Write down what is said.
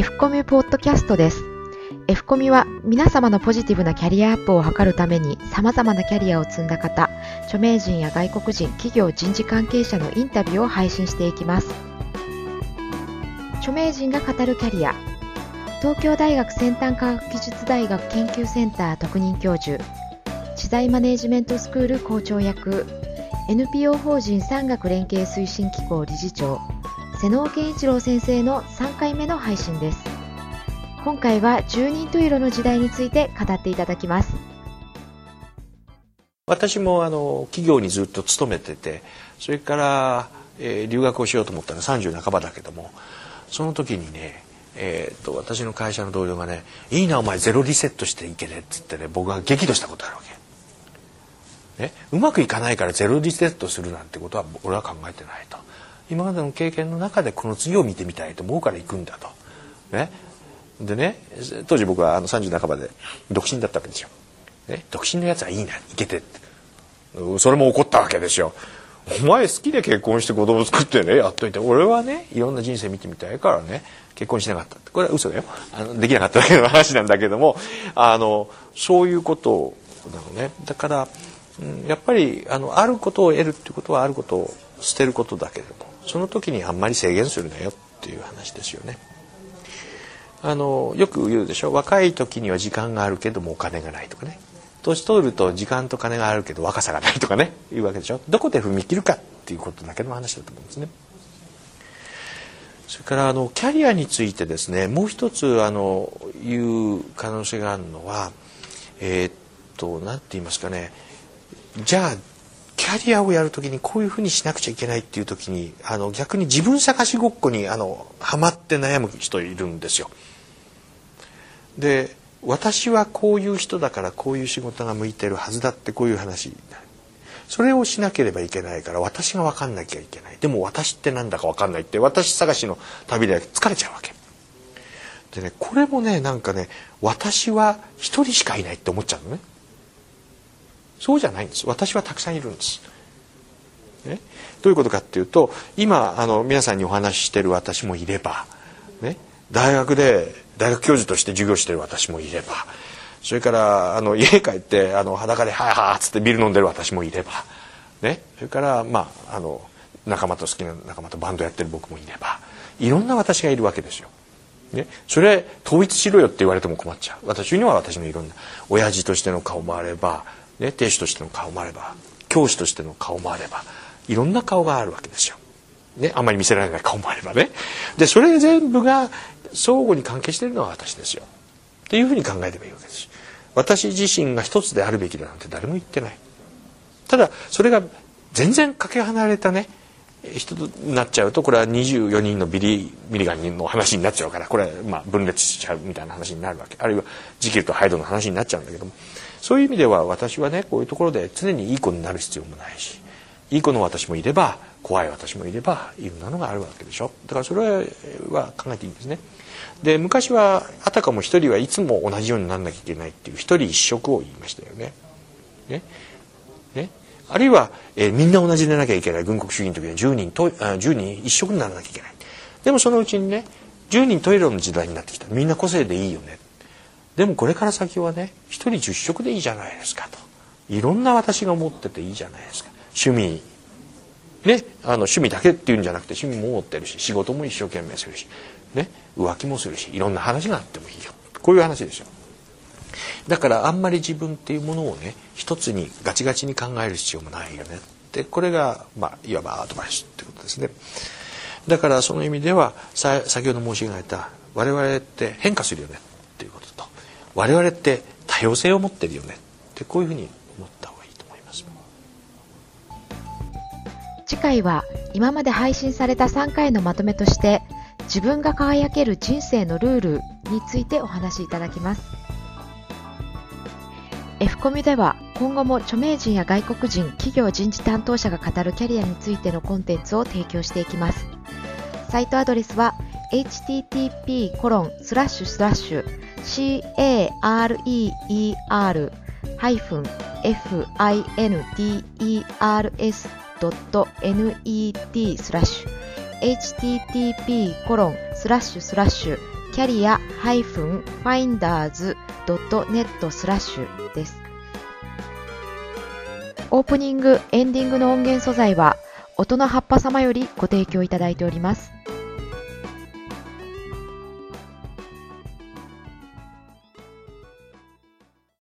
F コミポッドキャストです。F コミは皆様のポジティブなキャリアアップを図るために様々なキャリアを積んだ方、著名人や外国人、企業人事関係者のインタビューを配信していきます。著名人が語るキャリア、東京大学先端科学技術大学研究センター特任教授、知財マネジメントスクール校長役、NPO 法人産学連携推進機構理事長、瀬能健一郎先生の3回目の配信です。今回は十人十色の時代について語っていただきます。私もあの企業にずっと勤めててそれから、えー、留学をしようと思ったら30半ばだけどもその時にねえーと、私の会社の同僚がね「いいなお前ゼロリセットしていけね」っつってね僕は激怒したことあるわけ、ね、うまくいかないからゼロリセットするなんてことは俺は考えてないと。今までの経験の中でこの次を見てみたいと思うから行くんだと、ね、でね当時僕はあの30半ばで独身だったわけですよ。ね、独身のやつはいいな行けてって。それも怒ったわけですよ。お前好きで結婚して子供作ってねやっといて。俺はねいろんな人生見てみたいからね結婚しなかったこれは嘘だよ。あのできなかっただけの話なんだけどもあのそういうことなのねだから、うん、やっぱりあのあることを得るっていうことはあることを捨てることだけれども。その時にあんまり制限するなよっていう話ですよね。あのよく言うでしょ？若い時には時間があるけどもお金がないとかね。年取ると時間と金があるけど若さがないとかね。いうわけでしょ？どこで踏み切るかっていうことだけの話だと思うんですね。それからあのキャリアについてですねもう一つあの言う可能性があるのはえー、っと何て言いますかね。じゃあキャリアをやるときにこういうふうにしなくちゃいけないっていうときにあの逆に自分探しごっこにあのハマって悩む人いるんですよ。で私はこういう人だからこういう仕事が向いてるはずだってこういう話。それをしなければいけないから私が分かんなきゃいけないでも私って何だか分かんないって私探しの旅で疲れちゃうわけでねこれもねなんかね私は一人しかいないって思っちゃうのねそうじゃないんです。私はたくさんいるんです。ね、どういうことかっていうと今あの皆さんにお話ししてる私もいれば、ね、大学で大学教授として授業してる私もいればそれからあの家帰ってあの裸で「はあはあ」っつってビール飲んでる私もいれば、ね、それからまああの仲間と好きな仲間とバンドやってる僕もいればいろんな私がいるわけですよ。ね、それ統一しろよって言われても困っちゃう。私には私のいろんな親父としての顔もあればね、亭主としての顔もあれば教師としての顔もあればいろんな顔があるわけですよ。ね、あんまり見せられない顔もあればね。でそれ全部が相互に関係しているのは私ですよ。というふうに考えればいいわけです私自身が一つであるべきだなんて誰も言ってない。ただそれが全然かけ離れたね人になっちゃうとこれは24人のビリミリガンの話になっちゃうからこれはまあ分裂しちゃうみたいな話になるわけあるいはジキルとハイドの話になっちゃうんだけどもそういう意味では私はねこういうところで常にいい子になる必要もないしいい子の私もいれば怖い私もいればいろんなのがあるわけでしょだからそれは考えていいんですね。で昔はあたかも一人はいつも同じようにならなきゃいけないっていう一人一色を言いましたよね。ね？ね？あるいは、えー、みんな同じでなきゃいけない。軍国主義の時は10人と10人一色にならなきゃいけない。でもそのうちにね10人トイレの時代になってきた。みんな個性でいいよね。でもこれから先はね一人10食でいいじゃないですかと。いろんな私が持ってていいじゃないですか。趣味。ねあの趣味だけっていうんじゃなくて趣味も持ってるし仕事も一生懸命するしね浮気もするしいろんな話があってもいいよ。こういう話ですよ。だからあんまり自分っていうものをね一つにガチガチに考える必要もないよね。ってこれが、まあ、いわばアドバイスってことですね。だからその意味では先ほど申し上げた我々って変化するよねっていうことと我々って多様性を持ってるよねってこういうふうに思った方がいいと思います。次回は今まで配信された3回のまとめとして自分が輝ける人生のルールについてお話しいただきます。F コミでは今後も著名人や外国人企業人事担当者が語るキャリアについてのコンテンツを提供していきます。サイトアドレスは http コロンスラッシュスラッシュ career ハイフン finders.net スラッシュ http コロンスラッシュスラッシュキャリア -finders.net スラッシュです。オープニング、エンディングの音源素材は、音の葉っぱ様よりご提供いただいております。